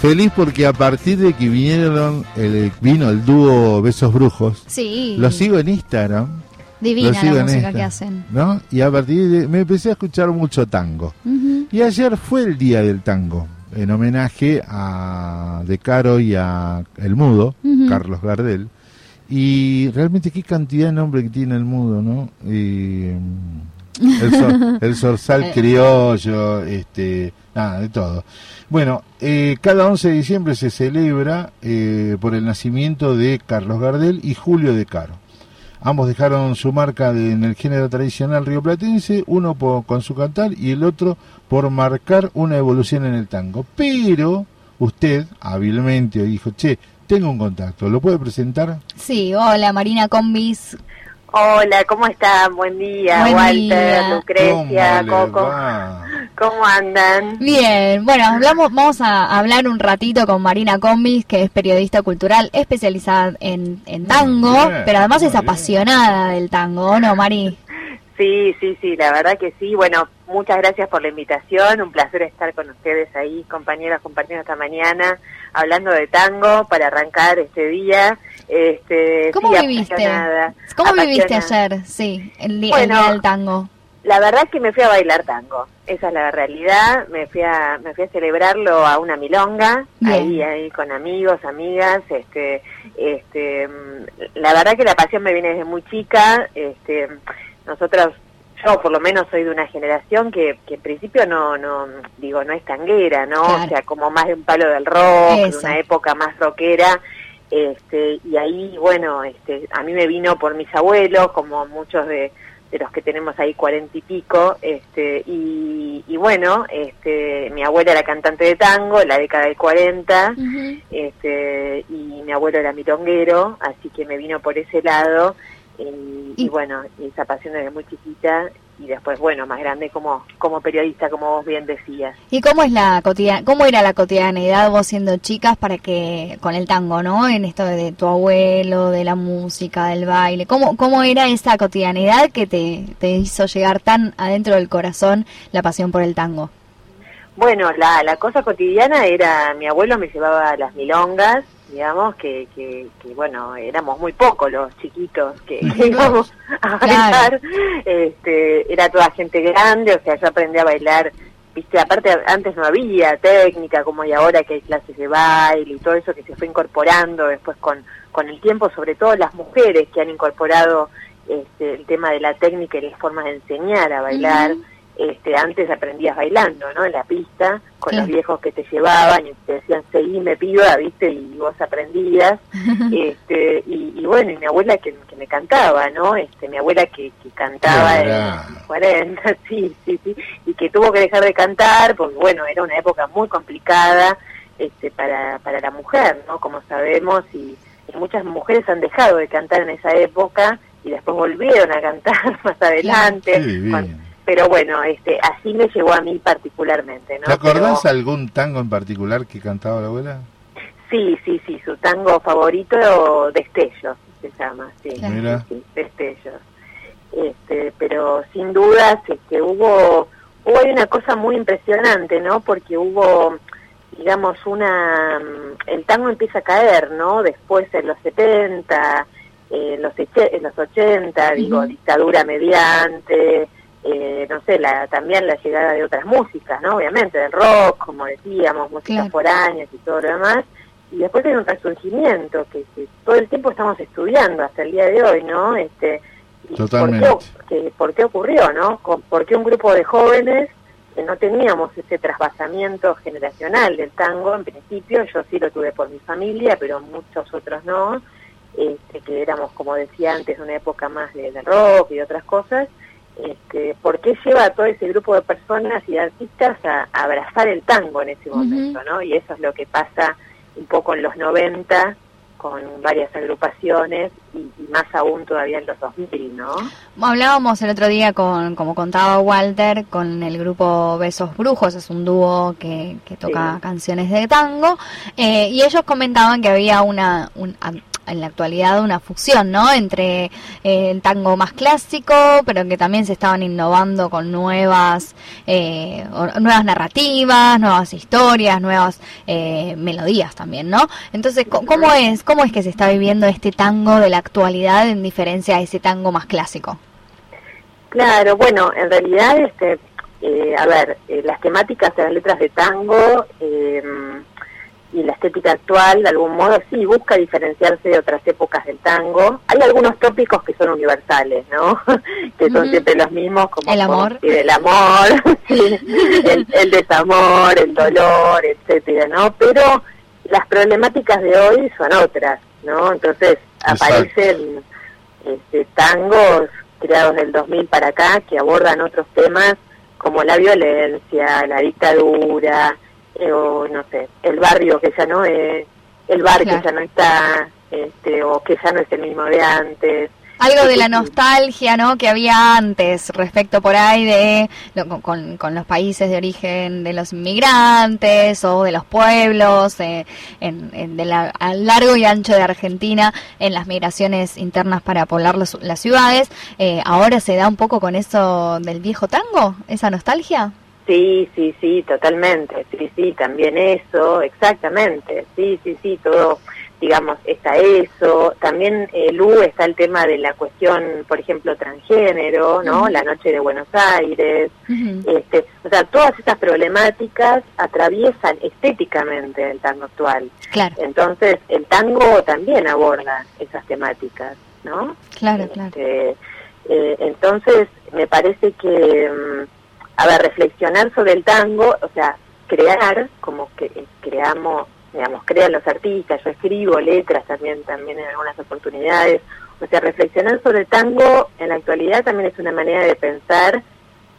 Feliz porque a partir de que vinieron el, vino el dúo Besos Brujos, Sí. lo sigo en Instagram. Divina la música que hacen. ¿no? Y a partir de me empecé a escuchar mucho tango. Y ayer fue el día del tango, en homenaje a De Caro y a El Mudo. Carlos Gardel. Y realmente qué cantidad de nombre que tiene El Mudo, ¿no? Y, mm, el, el zorzal criollo, este, nada, de todo. Bueno, eh, cada 11 de diciembre se celebra eh, por el nacimiento de Carlos Gardel y Julio De Caro. Ambos dejaron su marca de- en el género tradicional rioplatense, uno po- con su cantar y el otro por marcar una evolución en el tango. Pero usted hábilmente dijo, che, tengo un contacto, ¿lo puede presentar? Sí, hola Marina Combis. Hola, ¿cómo están? Buen día, Buen Walter, día. Lucrecia, ¿Cómo le Coco. va? ¿Cómo andan? Bien, bueno, hablamos, vamos a hablar un ratito con Marina Combis, que es periodista cultural especializada en, en tango, bien, pero además es bien. apasionada del tango, ¿o no, Mari? Sí, sí, sí, la verdad que sí. Bueno, muchas gracias por la invitación. Un placer estar con ustedes ahí, compañeras, compañeros, esta mañana, hablando de tango para arrancar este día. Este, ¿Cómo sí, viviste? apasionada, ¿Cómo viviste ayer, sí, el, día del tango? La verdad es que me fui a bailar tango, esa es la realidad, me fui a, me fui a celebrarlo a una milonga, Bien. ahí, ahí con amigos, amigas, este, este, mm, la verdad que la pasión me viene desde muy chica, este, nosotros, yo por lo menos soy de una generación que, que en principio no, no, digo, no es tanguera, ¿no? Claro. O sea, como más de un palo del rock, de Eso. una época más rockera, este, y ahí, bueno, este, a mí me vino por mis abuelos, como muchos de, de los que tenemos ahí cuarenta y pico, este, y, y bueno, este, mi abuela era cantante de tango en la década del 40, Ujú. este, y mi abuelo era mironguero, así que me vino por ese lado, y, y bueno, esa pasión desde muy chiquita, y después, bueno, más grande como, como periodista, como vos bien decías. ¿Y cómo es la cotidian cómo era la cotidianidad vos siendo chicas para que con el tango, ¿no? En esto de tu abuelo, de la música, del baile. ¿Cómo cómo era esa cotidianidad que te, te hizo llegar tan adentro del corazón la pasión por el tango? Bueno, la, la cosa cotidiana era, mi abuelo me llevaba a las milongas, digamos, que, que, que, bueno, éramos muy pocos los chiquitos que, íbamos a Claro. bailar, este, era toda gente grande, o sea, yo aprendí a bailar, viste, aparte antes no había técnica como hay ahora que hay clases de baile y todo eso que se fue incorporando después con, con el tiempo, sobre todo las mujeres que han incorporado este, el tema de la técnica y las formas de enseñar a bailar. Este, antes aprendías bailando, ¿no? En la pista, con los viejos que te llevaban y te decían, seguime piba, ¿viste? Y vos aprendías. este, y, y bueno, y mi abuela que, que me cantaba, ¿no? Este, mi abuela que, que cantaba en los 40, sí, sí, sí, y que tuvo que dejar de cantar, porque bueno, era una época muy complicada este, para, para la mujer, ¿no? Como sabemos, y, y muchas mujeres han dejado de cantar en esa época y después volvieron a cantar más adelante. Pero bueno, este, así me llegó a mí particularmente, ¿no? ¿Te acordás Pero- algún tango en particular que cantaba la abuela? Sí, sí, sí, su tango favorito, Destellos, se llama, sí. Mira. sí, Destellos. Este, pero sin dudas, este, hubo, hubo una cosa muy impresionante, ¿no? Porque hubo, digamos, una, mm, el tango empieza a caer, ¿no? Después en los 70, eh, en los, en los 80, digo, dictadura mediante, eh, no sé, la, también la llegada de otras músicas, ¿no? Obviamente, del rock, como decíamos, músicas Claro. foráneas y todo lo demás. Y después hay un resurgimiento que, que todo el tiempo estamos estudiando hasta el día de hoy, ¿no? Este, y Totalmente. ¿Por qué, que- por qué ocurrió, no? Con- ¿Por qué un grupo de jóvenes que no teníamos ese trasvasamiento generacional del tango en principio? Yo sí lo tuve por mi familia, pero muchos otros no. Este, que éramos, como decía antes, una época más de, de rock y otras cosas. Este, ¿Por qué lleva a todo ese grupo de personas y de artistas a, a abrazar el tango en ese momento, ¿no? Y eso es lo que pasa un poco en los 90 con varias agrupaciones y, y más aún todavía en los 2000, ¿no? Hablábamos el otro día con, como contaba Walter, con el grupo Besos Brujos, es un dúo que, que toca Sí. canciones de tango, eh, y ellos comentaban que había una, un- en la actualidad una fusión, ¿no? Entre eh, el tango más clásico, pero que también se estaban innovando con nuevas, eh, nuevas narrativas, nuevas historias, nuevas eh, melodías también, ¿no? Entonces, ¿cómo es, ¿cómo es que se está viviendo este tango de la actualidad en diferencia a ese tango más clásico? Claro, bueno, en realidad, este, a ver, las temáticas de las letras de tango y la estética actual, de algún modo, sí busca diferenciarse de otras épocas del tango. Hay algunos tópicos que son universales, ¿no? que son siempre los mismos, como el amor, el amor, el, desamor, el dolor, etcétera, ¿no? Pero las problemáticas de hoy son otras, ¿no? Entonces aparecen este, tangos creados del 2000 para acá que abordan otros temas como la violencia, la dictadura, o no sé, el barrio que ya no es, el bar que ya no está, este, o que ya no es el mismo de antes. Algo de la nostalgia, ¿no? Que había antes respecto por ahí de con, con los países de origen de los inmigrantes o de los pueblos en, en de la, a largo y ancho de Argentina en las migraciones internas para poblar las ciudades. Eh, ahora se da un poco con eso del viejo tango, esa nostalgia. Sí, sí, sí, totalmente, sí, sí, también eso, exactamente, sí, sí, sí, todo, digamos, está eso, también el eh, Lu está el tema de la cuestión, por ejemplo, transgénero, ¿no? La noche de Buenos Aires, este, o sea, todas estas problemáticas atraviesan estéticamente el tango actual. Claro. Entonces, el tango también aborda esas temáticas, ¿no? Claro, claro. Este, eh, entonces, me parece que... A ver, reflexionar sobre el tango, o sea, crear, como que eh, creamos, digamos, crean los artistas, yo escribo letras también, también en algunas oportunidades, o sea, reflexionar sobre el tango en la actualidad también es una manera de pensar,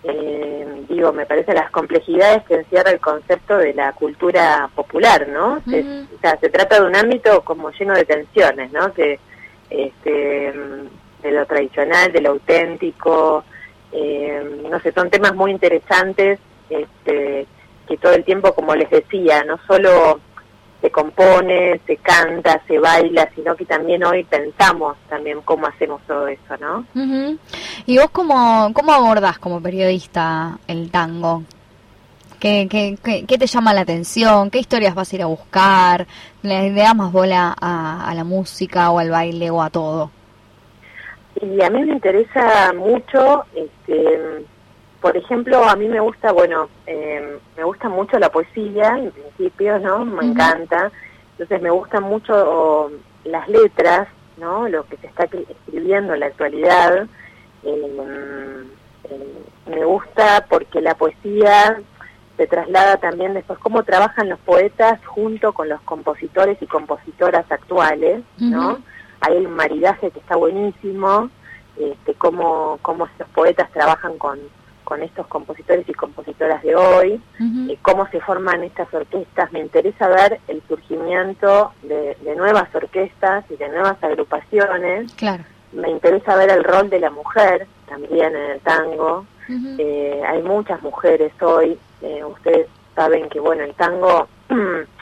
eh, digo, me parece las complejidades que encierra el concepto de la cultura popular, ¿no? o sea, se trata de un ámbito como lleno de tensiones, ¿no? Que, este, de lo tradicional, de lo auténtico, eh, no sé, son temas muy interesantes este, que todo el tiempo, como les decía, no solo se compone, se canta, se baila, sino que también hoy pensamos también cómo hacemos todo eso, ¿no? ¿Y vos cómo, cómo abordás como periodista el tango? ¿Qué, qué, qué, te llama la atención? ¿Qué historias vas a ir a buscar? ¿Le, das más bola a la música o al baile o a todo? Y a mí me interesa mucho, este, por ejemplo, a mí me gusta, bueno, em, me gusta mucho la poesía, en principio, ¿no? Me encanta. Entonces me gustan mucho las letras, ¿no? Lo que se está escribiendo en la actualidad. Em, em, me gusta porque la poesía se traslada también después cómo trabajan los poetas junto con los compositores y compositoras actuales, ¿no? Hay un maridaje que está buenísimo, este, cómo, cómo estos poetas trabajan con, con estos compositores y compositoras de hoy, cómo se forman estas orquestas. Me interesa ver el surgimiento de, nuevas orquestas y de nuevas agrupaciones. Claro. Me interesa ver el rol de la mujer también en el tango. Eh, hay muchas mujeres hoy. Eh, ustedes saben que, bueno, el tango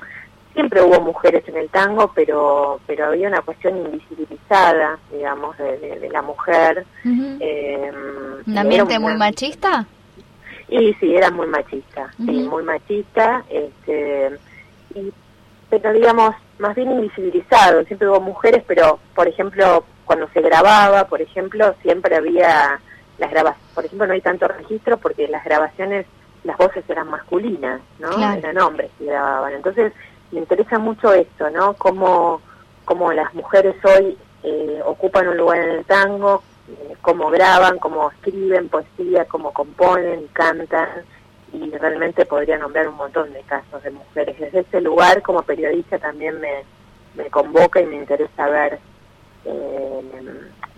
siempre hubo mujeres en el tango, pero pero había una cuestión invisibilizada, digamos, de, la mujer. eh, ¿Un ambiente muy machista? Y sí, era muy machista, sí, muy machista, este, y, pero digamos, más bien invisibilizado. Siempre hubo mujeres, pero, por ejemplo, cuando se grababa, por ejemplo, siempre había las grabaciones, por ejemplo, no hay tanto registro porque las grabaciones, las voces eran masculinas, ¿no? Eran hombres que grababan. Entonces, me interesa mucho esto, ¿no? Cómo, cómo las mujeres hoy eh, ocupan un lugar en el tango, eh, cómo graban, cómo escriben poesía, cómo componen, cantan, y realmente podría nombrar un montón de casos de mujeres. Desde ese lugar, como periodista, también me, me convoca y me interesa ver, eh,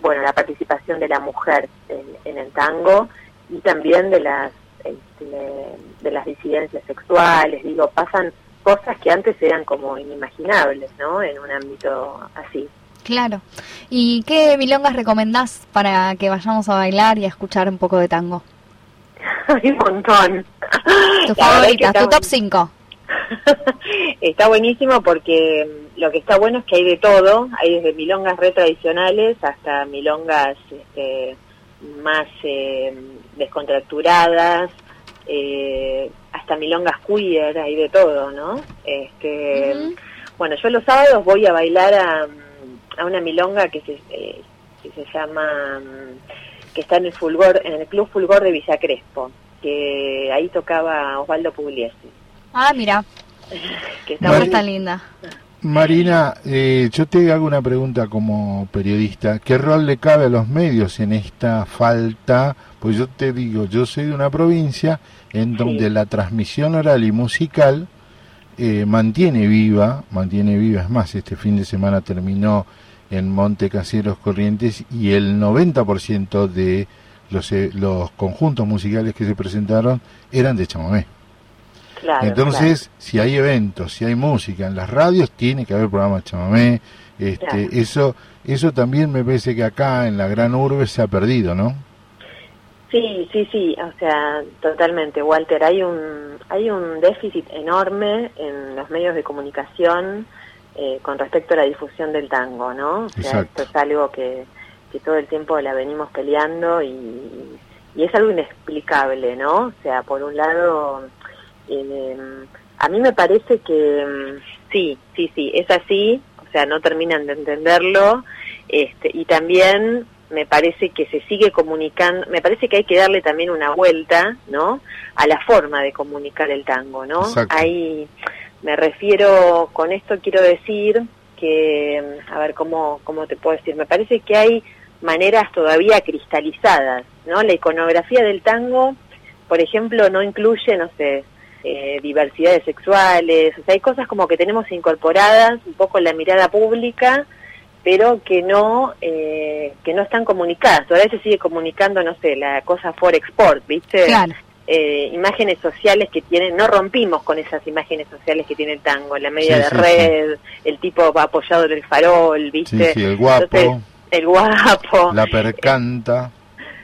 bueno, la participación de la mujer en, el tango y también de las este, de las disidencias sexuales, digo, pasan cosas que antes eran como inimaginables, ¿no? En un ámbito así. Claro. ¿Y qué milongas recomendás para que vayamos a bailar y a escuchar un poco de tango? Hay un montón. ¿Tu favorita, tu top 5? está buenísimo porque mm, lo que está bueno es que hay de todo, hay desde milongas re tradicionales hasta milongas este, más eh, descontracturadas, eh, hasta milongas queer, hay de todo, ¿no? Este, Bueno, yo los sábados voy a bailar a, a una milonga que se, eh, que se llama, mm, que está en el Fulgor, en el Club Fulgor de Villa Crespo, que ahí tocaba Osvaldo Pugliese. Ah, mira. que está muy tan linda. Marina, eh, yo te hago una pregunta como periodista. ¿Qué rol le cabe a los medios en esta falta? Pues yo te digo, yo soy de una provincia en donde la transmisión oral y musical eh, mantiene viva, mantiene viva. Es más, este fin de semana terminó en Monte Caseros Corrientes y el 90% de los, eh, los conjuntos musicales que se presentaron eran de chamamé. Entonces, si hay eventos, si hay música en las radios, tiene que haber programas chamamé. Este, Eso eso también me parece que acá en la gran urbe se ha perdido, ¿no? Sí, sí, sí, o sea, totalmente, Walter. Hay un hay un déficit enorme en los medios de comunicación eh, con respecto a la difusión del tango, ¿no? O sea, esto es algo que, que todo el tiempo la venimos peleando y, y es algo inexplicable, ¿no? O sea, por un lado eh, a mí me parece que mm, sí, sí, sí, es así, o sea, no terminan de entenderlo, este, y también me parece que se sigue comunicando, me parece que hay que darle también una vuelta, ¿no? A la forma de comunicar el tango, ¿no? Ahí me refiero, con esto quiero decir que, a ver, ¿cómo, ¿cómo te puedo decir? Me parece que hay maneras todavía cristalizadas, ¿no? La iconografía del tango, por ejemplo, no incluye, no sé, eh, diversidades sexuales, o sea, hay cosas como que tenemos incorporadas un poco en la mirada pública, pero que no eh, que no están comunicadas. Todavía se sigue comunicando, no sé, la cosa for export, ¿viste? Eh, imágenes sociales que tienen, no rompimos con esas imágenes sociales que tiene el tango, la media de red, el tipo apoyado en el farol, ¿viste? el guapo. el guapo. La percanta.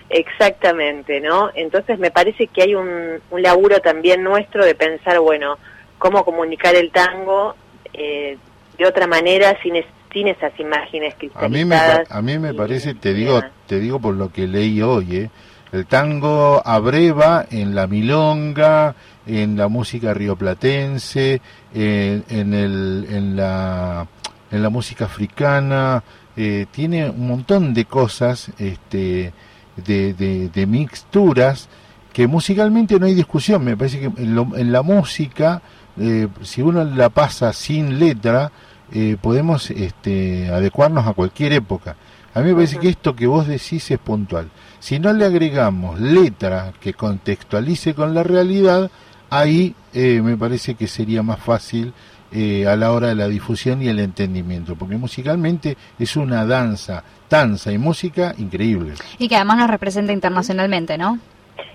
Exactamente, ¿no? Entonces me parece que hay un, un laburo también nuestro de pensar, bueno, cómo comunicar el tango eh, de otra manera sin, sin esas imágenes cristalizadas. A mí me, a mí me parece, te digo, te digo por lo que leí hoy, ¿eh? el tango abreva en la milonga, en la música rioplatense, en, en, el, en, la, en la música africana, eh, tiene un montón de cosas, este de, de, mixturas que musicalmente no hay discusión. Me parece que en, la música, eh, si uno la pasa sin letra, eh, podemos este, adecuarnos a cualquier época. A mí me parece que esto que vos decís es puntual. Si no le agregamos letra que contextualice con la realidad, ahí eh, me parece que sería más fácil a la hora de la difusión y el entendimiento, porque musicalmente es una danza danza y música increíble. Y que además nos representa internacionalmente, ¿no?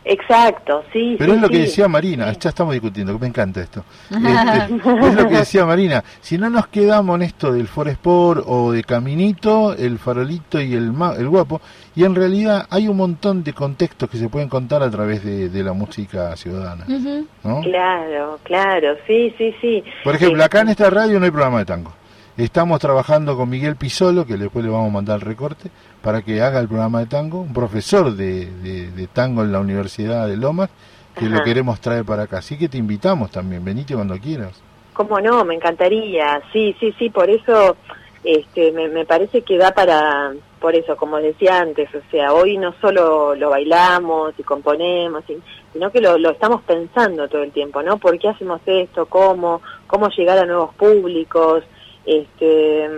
Exacto, sí. Pero es lo que decía Marina, ya estamos discutiendo, me encanta esto. Este, es lo que decía Marina, si no nos quedamos en esto del Foresport o de Caminito, el farolito y el, el guapo, y en realidad hay un montón de contextos que se pueden contar a través de, la música ciudadana. Claro, claro, sí, sí, sí. Por ejemplo, acá en esta radio no hay programa de tango. Estamos trabajando con Miguel Pisolo, que después le vamos a mandar el recorte, para que haga el programa de tango, un profesor de, de, tango en la Universidad de Lomas, que lo queremos traer para acá. Así que te invitamos también, venite cuando quieras. ¿Cómo no? Me encantaría. Sí, sí, sí, por eso este, me, me parece que da para, por eso, como decía antes, o sea, hoy no solo lo bailamos y componemos, sino que lo, lo estamos pensando todo el tiempo, ¿no? ¿Por qué hacemos esto? ¿Cómo? ¿Cómo llegar a nuevos públicos? Este,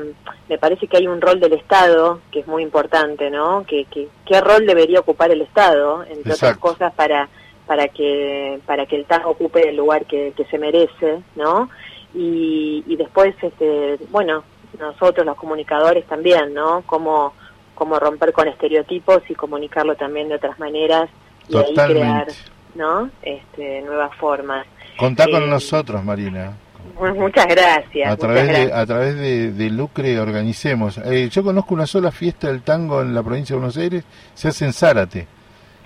me parece que hay un rol del Estado que es muy importante, ¿no? Que, ¿Qué rol debería ocupar el Estado, entre otras cosas, para, para, que, para que el tango ocupe el lugar que, se merece, ¿no? Y, y después, este, bueno, nosotros los comunicadores también, ¿no? Cómo, cómo romper con estereotipos y comunicarlo también de otras maneras y ahí crear, ¿no? Este, nuevas formas. Contá con eh, nosotros, Marina muchas gracias. A través, De, a través de, Lucre organicemos. Eh, yo conozco una sola fiesta del tango en la provincia de Buenos Aires, se hace en Zárate.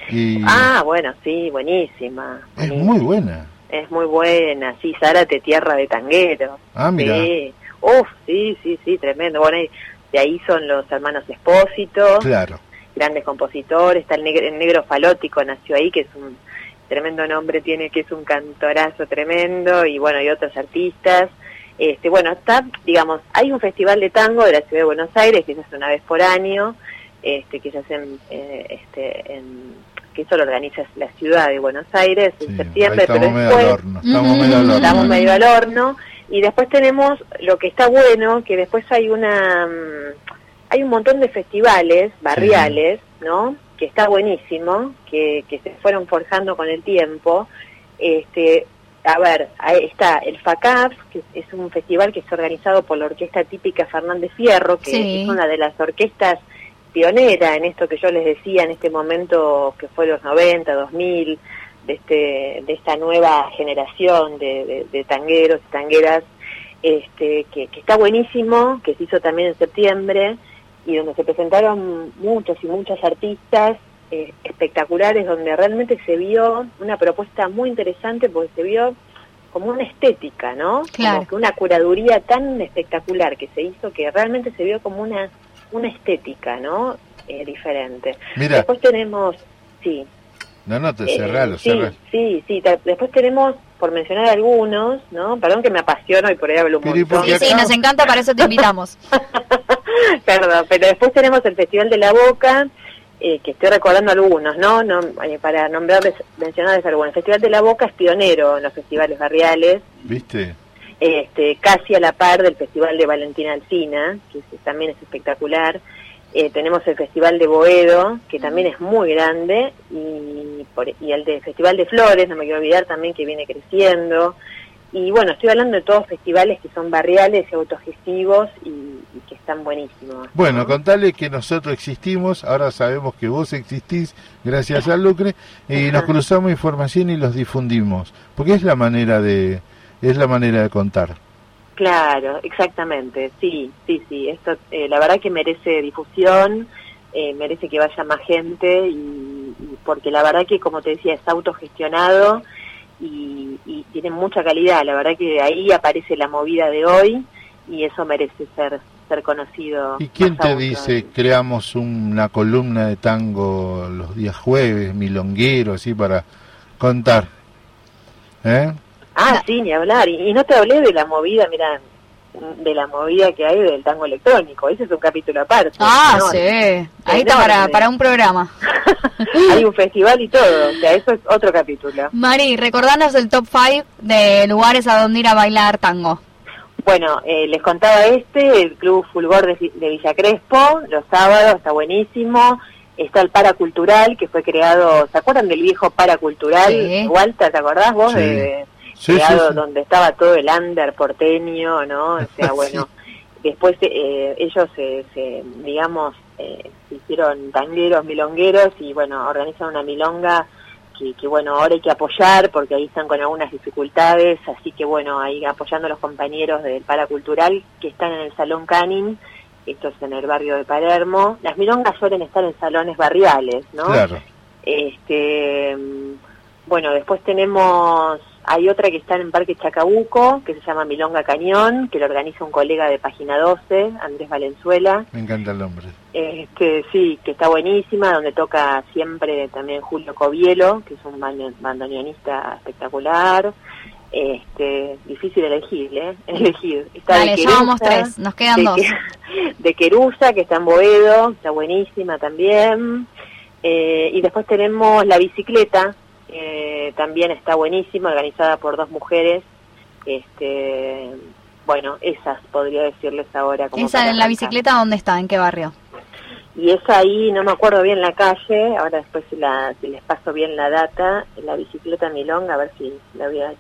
Y ah, bueno, sí, buenísima, Es muy buena. es muy buena, sí, Zárate, tierra de tanguero. Ah, mira. Sí, uf, sí, sí, sí, tremendo. Bueno, y de ahí son los hermanos Espósito, Claro. grandes compositores, está el negro, el negro Falótico, nació ahí, que es un tremendo nombre, tiene que es un cantorazo tremendo, y bueno, y otros artistas. Este, bueno, está, digamos, hay un festival de tango de la ciudad de Buenos Aires, que se hace una vez por año, este, que se hace en, eh, este, en, que eso lo organiza la ciudad de Buenos Aires en Sí, ahí septiembre, pero estamos medio al después horno. Estamos Mm, medio al horno. estamos medio al horno y después tenemos lo que está bueno que después hay una mm, hay un montón de festivales barriales no que está buenísimo que, que se fueron forjando con el tiempo este a ver ahí está el FACAF que es un festival que está organizado por la orquesta típica Fernández Fierro que Sí. es una de las orquestas pionera en esto que yo les decía en este momento que fue los 90, 2000, de, este, de esta nueva generación de, de- de tangueros y tangueras, este, que, que está buenísimo, que se hizo también en septiembre, y donde se presentaron muchos y muchas artistas eh, espectaculares, donde realmente se vio una propuesta muy interesante, porque se vio como una estética, ¿no? Claro. Como que una curaduría tan espectacular que se hizo que realmente se vio como una una estética, ¿no? Eh, diferente. Mira, Después tenemos, sí, no, no, te eh, cerralo, sí, cerralo. sí, sí. Después tenemos, por mencionar algunos, ¿no? Perdón que me apasiono y por ahí hablo un Pero ¿y por montón. sí, nos encanta, para eso te invitamos. Perdón, pero después tenemos el Festival de la Boca, eh, que estoy recordando algunos, ¿no? no eh, para nombrarles, mencionarles algunos. El Festival de la Boca es pionero en los festivales barriales, ¿Viste? este, casi a la par del Festival de Valentina Alcina, que es- también es espectacular. Eh, tenemos el Festival de Boedo, que también es muy grande, y, por- y el de Festival de Flores, no me quiero olvidar también que viene creciendo. Y bueno, estoy hablando de todos festivales que son barriales y autogestivos y, y que están buenísimos. Bueno, ¿no? contale que nosotros existimos, ahora sabemos que vos existís gracias al Lucre y nos cruzamos información y los difundimos, porque es la manera de es la manera de contar. Claro, exactamente, sí, sí, sí. Esto, eh, la verdad que merece difusión, eh, merece que vaya más gente y, y porque la verdad que, como te decía, es autogestionado y, y tiene mucha calidad. La verdad que ahí aparece la movida de hoy y eso merece ser ser conocido. ¿Y quién te aún dice todavía. creamos una columna de tango los días jueves, milonguero, así para contar? ¿Eh? Ah, sí, ni hablar. Y, y no te hablé de la movida, mira, de la movida que hay del tango electrónico. Ese es un capítulo aparte. Ah, ¿no? sí. Ahí está para, para un programa. hay un festival y todo, o sea, eso es otro capítulo. Mari, recordanos el top 5 de lugares a donde ir a bailar tango. Bueno, eh, les contaba este, el Club Fulgor de, de Villa Crespo, los sábados, está buenísimo. Está el Paracultural, que fue creado, ¿se acuerdan del viejo Paracultural? Sí. Walter, ¿te acordás vos? Sí. De, Sí, creado sí, sí. donde estaba todo el under porteño, ¿no? O sea, bueno, después eh, ellos, se, se, digamos, eh, se hicieron tangueros, milongueros y, bueno, organizan una milonga que, que, bueno, ahora hay que apoyar porque ahí están con algunas dificultades, así que, bueno, ahí apoyando a los compañeros del Paracultural que están en el Salón Canin, esto es en el barrio de Palermo. Las milongas suelen estar en salones barriales, ¿no? Claro. Este, mm, bueno, después tenemos, hay otra que está en Parque Chacabuco, que se llama Milonga Cañón, que lo organiza un colega de Página 12, Andrés Valenzuela. Me encanta el nombre. Este, sí, que está buenísima, donde toca siempre también Julio Covielo, que es un bando- bandoneonista espectacular. Este, difícil elegir, ¿eh? Elegir. Está Dale, de Querusa, tres, nos quedan de, dos. que- de Querusa, que está en Boedo, está buenísima también. Eh, y después tenemos la bicicleta, eh, también está buenísima, organizada por dos mujeres. Este, bueno, esas podría decirles ahora. Como Esa en la bicicleta, ¿dónde está? ¿En qué barrio? Y es ahí, no me acuerdo bien la calle, ahora después si, la, si les paso bien la data, la bicicleta Milonga, a ver si la voy a...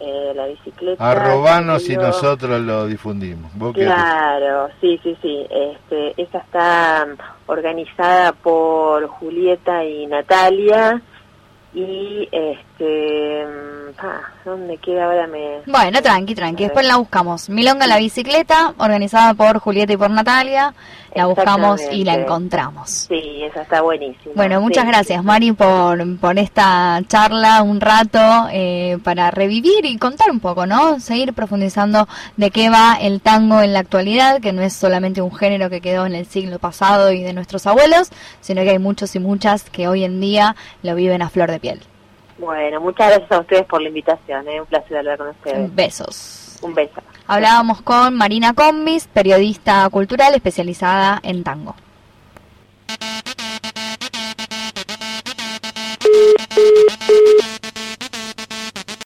eh, la bicicleta... Arrobanos y nosotros lo difundimos. Vos qué haces? Claro, sí, sí, sí. Este, esa está mm, organizada por Julieta y Natalia y este que... ah, ¿Dónde queda ahora? Me... Bueno, tranqui, tranqui. Después la buscamos. Milonga en la bicicleta, organizada por Julieta y por Natalia. La buscamos y la encontramos. Sí, esa está buenísima. Bueno, muchas Sí. gracias Mari por, por esta charla, un rato eh, para revivir y contar un poco, ¿no? Seguir profundizando de qué va el tango en la actualidad, que no es solamente un género que quedó en el siglo pasado y de nuestros abuelos, sino que hay muchos y muchas que hoy en día lo viven a flor de piel. Bueno, muchas gracias a ustedes por la invitación, ¿eh? un placer hablar con ustedes. Besos. Un beso. Hablábamos con Marina Combis, periodista cultural especializada en tango.